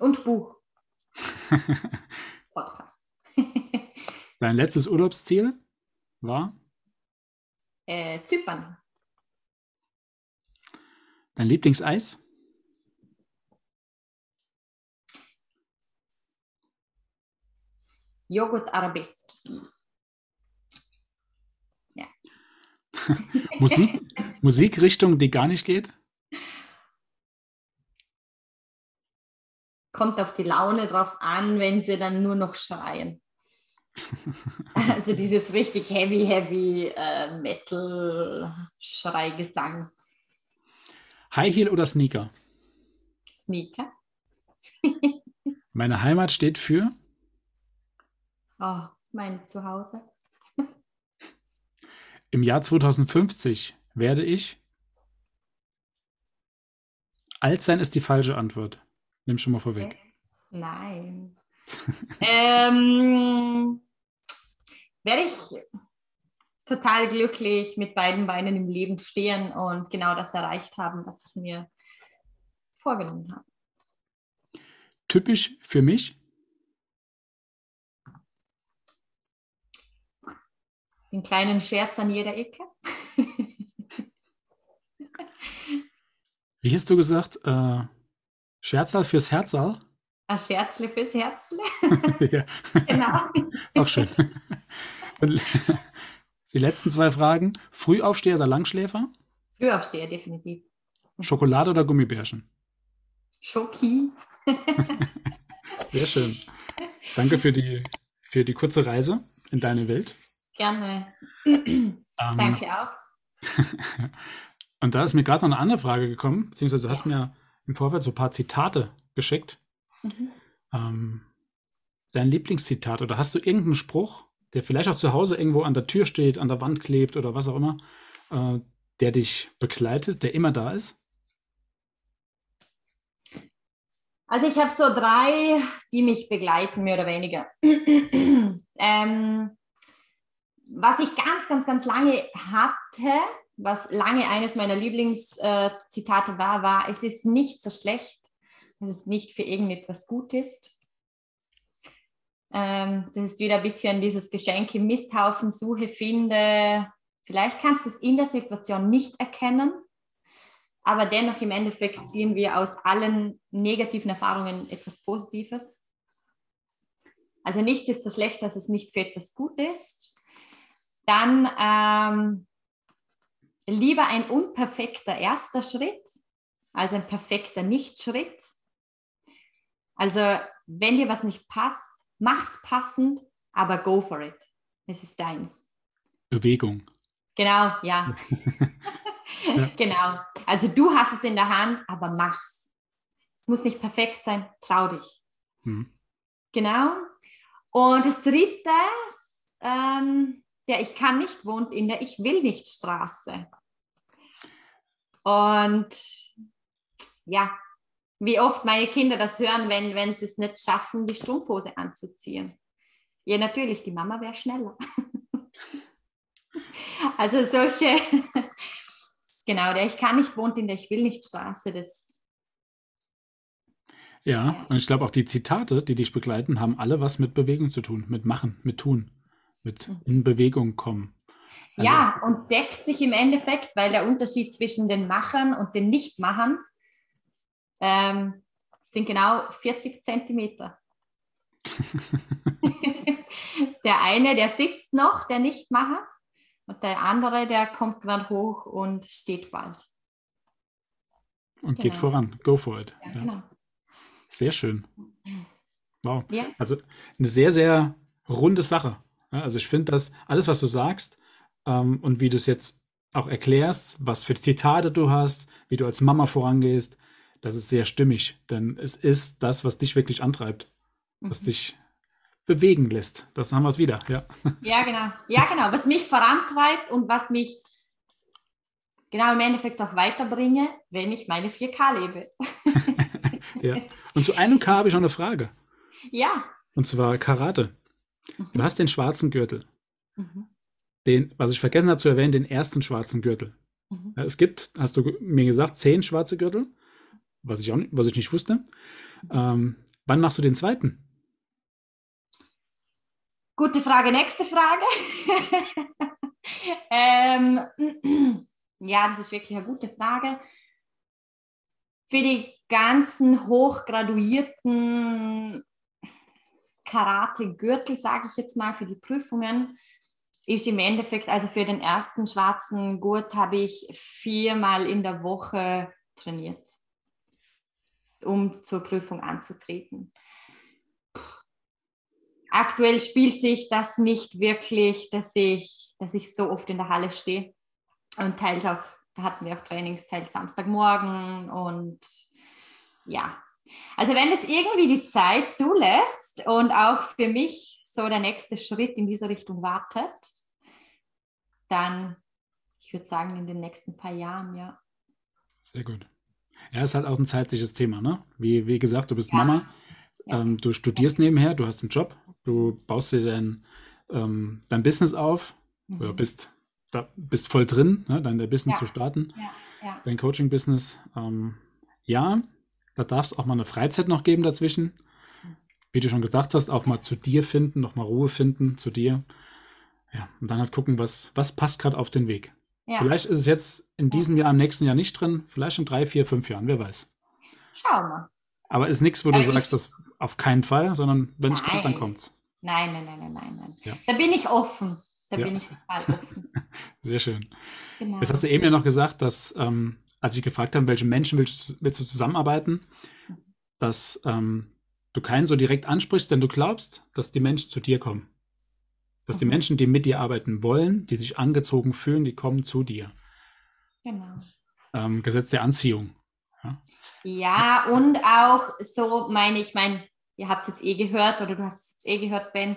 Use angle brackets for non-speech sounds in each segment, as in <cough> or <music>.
Und Buch. <laughs> Podcast. <laughs> Dein letztes Urlaubsziel war? Äh, Zypern. Dein Lieblingseis? Joghurt Arabeski. Ja. <laughs> Musik, Musikrichtung, die gar nicht geht? Kommt auf die Laune drauf an, wenn sie dann nur noch schreien. <laughs> also dieses richtig heavy, heavy äh, Metal-Schreigesang. High Heel oder Sneaker? Sneaker. <laughs> Meine Heimat steht für? Oh, mein Zuhause. <laughs> Im Jahr 2050 werde ich. Alt sein ist die falsche Antwort. Nimm schon mal vorweg. Nein. <laughs> ähm, werde ich total glücklich mit beiden Beinen im Leben stehen und genau das erreicht haben, was ich mir vorgenommen habe. Typisch für mich? Den kleinen Scherz an jeder Ecke. <laughs> Wie hast du gesagt? Äh, Scherzal fürs Herzal? Ein Scherzle fürs Herzle. <laughs> ja. <laughs> genau. Auch schön. Und die letzten zwei Fragen. Frühaufsteher oder Langschläfer? Frühaufsteher, definitiv. Schokolade oder Gummibärchen? Schoki. Sehr schön. Danke für die, für die kurze Reise in deine Welt. Gerne. Ähm, Danke auch. <laughs> Und da ist mir gerade noch eine andere Frage gekommen, beziehungsweise du hast mir im Vorfeld so ein paar Zitate geschickt. Mhm. Ähm, dein Lieblingszitat oder hast du irgendeinen Spruch, der vielleicht auch zu Hause irgendwo an der Tür steht, an der Wand klebt oder was auch immer, äh, der dich begleitet, der immer da ist? Also ich habe so drei, die mich begleiten, mehr oder weniger. <clears throat> ähm, was ich ganz, ganz, ganz lange hatte, was lange eines meiner Lieblingszitate war, war, es ist nicht so schlecht, dass es nicht für irgendetwas gut ist. Ähm, das ist wieder ein bisschen dieses Geschenk im Misthaufen, suche, finde. Vielleicht kannst du es in der Situation nicht erkennen, aber dennoch im Endeffekt ziehen wir aus allen negativen Erfahrungen etwas Positives. Also nichts ist so schlecht, dass es nicht für etwas gut ist. Dann ähm, lieber ein unperfekter erster Schritt als ein perfekter Nichtschritt. Also wenn dir was nicht passt, mach's passend, aber go for it. Es ist deins. Bewegung. Genau, ja. ja. <laughs> <laughs> Genau. Also du hast es in der Hand, aber mach's. Es muss nicht perfekt sein, trau dich. Hm. Genau. Und das dritte, ähm, der Ich kann nicht wohnt in der Ich will nicht Straße. Und ja, wie oft meine Kinder das hören, wenn, wenn sie es nicht schaffen, die Strumpfhose anzuziehen. Ja, natürlich, die Mama wäre schneller. <laughs> also solche, <laughs> genau, der Ich kann nicht wohnt in der Ich will nicht Straße, das. Ja, und ich glaube auch die Zitate, die dich begleiten, haben alle was mit Bewegung zu tun, mit Machen, mit Tun, mit mhm. in Bewegung kommen. Also, ja, und deckt sich im Endeffekt, weil der Unterschied zwischen den Machern und den Nichtmachern ähm, sind genau 40 Zentimeter. <laughs> der eine, der sitzt noch, der Nichtmacher, und der andere, der kommt gerade hoch und steht bald. Und genau. geht voran. Go for it. Ja. Genau. Sehr schön. Wow. Ja. Also eine sehr, sehr runde Sache. also ich finde, dass alles, was du sagst ähm, und wie du es jetzt auch erklärst, was für Zitate du hast, wie du als Mama vorangehst, das ist sehr stimmig, denn es ist das, was dich wirklich antreibt, was mhm. dich bewegen lässt. Das haben wir es wieder, ja. <laughs> Ja, genau. Ja, genau. Was mich vorantreibt und was mich genau im Endeffekt auch weiterbringe, wenn ich meine 4K lebe. <laughs> ja. Und zu einem K habe ich noch eine Frage. Ja. Und zwar Karate. Mhm. Du hast den schwarzen Gürtel. Mhm. Den, was ich vergessen habe zu erwähnen, den ersten schwarzen Gürtel. Mhm. Es gibt, hast du mir gesagt, zehn schwarze Gürtel was ich, auch nicht, was ich nicht wusste. Ähm, wann machst du den zweiten? Gute Frage, nächste Frage. <laughs> ähm, <clears throat> ja, das ist wirklich eine gute Frage. Für die ganzen hochgraduierten Karate-Gürtel, sage ich jetzt mal, für die Prüfungen, ist im Endeffekt, also für den ersten schwarzen Gurt habe ich viermal in der Woche trainiert, um zur Prüfung anzutreten. Aktuell spielt sich das nicht wirklich, dass ich, dass ich so oft in der Halle stehe. Und teils auch, da hatten wir auch Trainings, teils Samstagmorgen und ja. Also wenn es irgendwie die Zeit zulässt und auch für mich so der nächste Schritt in diese Richtung wartet, dann, ich würde sagen, in den nächsten paar Jahren, ja. Sehr gut. Ja, ist halt auch ein zeitliches Thema, ne? Wie, wie gesagt, du bist ja. Mama, ja. Ähm, du studierst nebenher, du hast einen Job, du baust dir dein, ähm, dein Business auf, mhm. oder bist, da, bist voll drin, ne, dein Business ja. zu starten, dein Coaching-Business. Ähm, ja, da darf es auch mal eine Freizeit noch geben dazwischen. Wie du schon gesagt hast, auch mal zu dir finden, noch mal Ruhe finden zu dir. Ja, und dann halt gucken, was, was passt gerade auf den Weg. Ja. Vielleicht ist es jetzt in diesem Jahr, im nächsten Jahr nicht drin, vielleicht in drei, vier, fünf Jahren, wer weiß. Schauen wir. Aber ist nichts, wo du sagst, das auf keinen Fall, sondern wenn es kommt, dann kommt es. Nein, nein, nein, nein, nein, nein. Ja. Da bin ich offen. Da ja. bin ich total offen. <laughs> Sehr schön. Genau. Jetzt hast du eben ja noch gesagt, dass, ähm, als ich gefragt habe, welche Menschen willst, willst du zusammenarbeiten, dass ähm, du keinen so direkt ansprichst, denn du glaubst, dass die Menschen zu dir kommen. Dass mhm. die Menschen, die mit dir arbeiten wollen, die sich angezogen fühlen, die kommen zu dir. Genau. Das, ähm, Gesetz der Anziehung. Ja. ja, und auch so meine ich, mein, ihr habt es jetzt eh gehört oder du hast es jetzt eh gehört, Ben,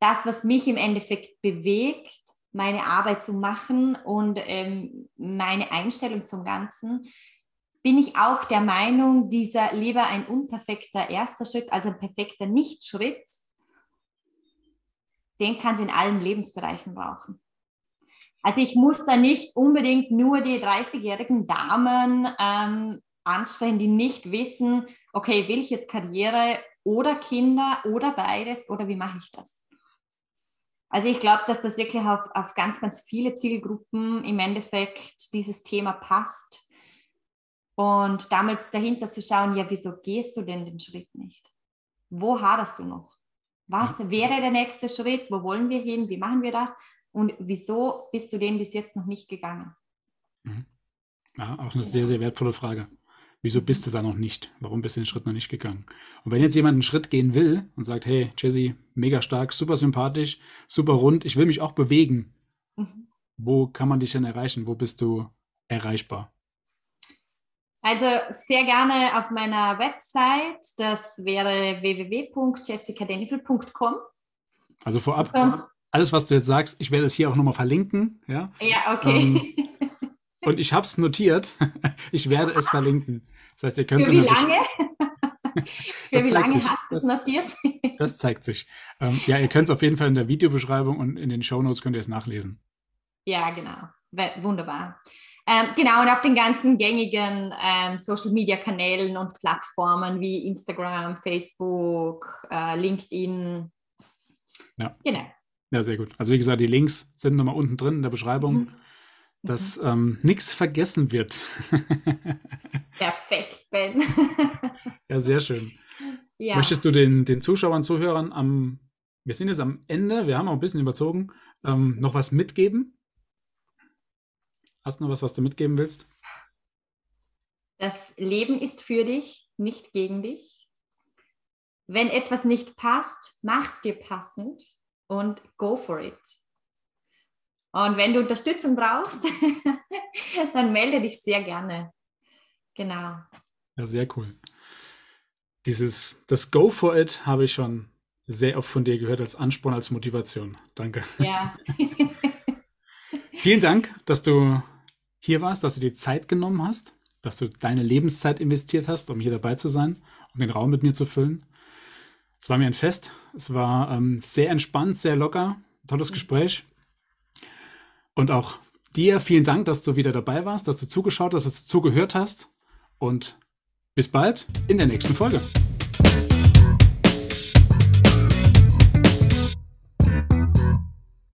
das, was mich im Endeffekt bewegt, meine Arbeit zu machen und ähm, meine Einstellung zum Ganzen, bin ich auch der Meinung, dieser lieber ein unperfekter erster Schritt als ein perfekter Nichtschritt, den kann es in allen Lebensbereichen brauchen. Also ich muss da nicht unbedingt nur die 30-jährigen Damen ähm, ansprechen, die nicht wissen, okay, will ich jetzt Karriere oder Kinder oder beides oder wie mache ich das? Also ich glaube, dass das wirklich auf, auf ganz, ganz viele Zielgruppen im Endeffekt dieses Thema passt. Und damit dahinter zu schauen, ja, wieso gehst du denn den Schritt nicht? Wo haderst du noch? Was wäre der nächste Schritt? Wo wollen wir hin? Wie machen wir das? Und wieso bist du den bis jetzt noch nicht gegangen? Mhm. Ja, auch eine sehr, sehr wertvolle Frage. Wieso bist du da noch nicht? Warum bist du den Schritt noch nicht gegangen? Und wenn jetzt jemand einen Schritt gehen will und sagt, hey, Jesse, mega stark, super sympathisch, super rund, ich will mich auch bewegen. Mhm. Wo kann man dich denn erreichen? Wo bist du erreichbar? Also sehr gerne auf meiner Website. Das wäre www.jessicadenivel.com. Also vorab, Sonst, alles, was du jetzt sagst, ich werde es hier auch nochmal verlinken. Ja, ja okay. Ähm, <laughs> und ich habe es notiert. <laughs> Ich werde es verlinken. Das heißt, ihr könnt Für wie lange? <laughs> Für wie lange sich. hast du es notiert? Das zeigt sich. Ähm, ja, ihr könnt es auf jeden Fall in der Videobeschreibung und in den Shownotes könnt ihr es nachlesen. Ja, genau. Wunderbar. Ähm, genau, und auf den ganzen gängigen ähm, Social-Media-Kanälen und Plattformen wie Instagram, Facebook, äh, LinkedIn. Ja. Genau. Ja, sehr gut. Also wie gesagt, die Links sind nochmal unten drin in der Beschreibung. Mhm dass mhm. ähm, nichts vergessen wird. <laughs> Perfekt, Ben. ja, sehr schön. <laughs> Ja. Möchtest du den, den Zuschauern, Zuhörern am, wir sind jetzt am Ende, wir haben auch ein bisschen überzogen, ähm, noch was mitgeben? Hast du noch was, was du mitgeben willst? Das Leben ist für dich, nicht gegen dich. Wenn etwas nicht passt, mach's dir passend und go for it. Und wenn du Unterstützung brauchst, <laughs> dann melde dich sehr gerne. Genau. Ja, sehr cool. Dieses, das Go for it habe ich schon sehr oft von dir gehört als Ansporn, als Motivation. Danke. Ja. <laughs> Vielen Dank, dass du hier warst, dass du dir Zeit genommen hast, dass du deine Lebenszeit investiert hast, um hier dabei zu sein, um den Raum mit mir zu füllen. Es war mir ein Fest. Es war ähm, sehr entspannt, sehr locker. Tolles mhm. Gespräch. Und auch dir vielen Dank, dass du wieder dabei warst, dass du zugeschaut hast, dass du zugehört hast. Und bis bald in der nächsten Folge.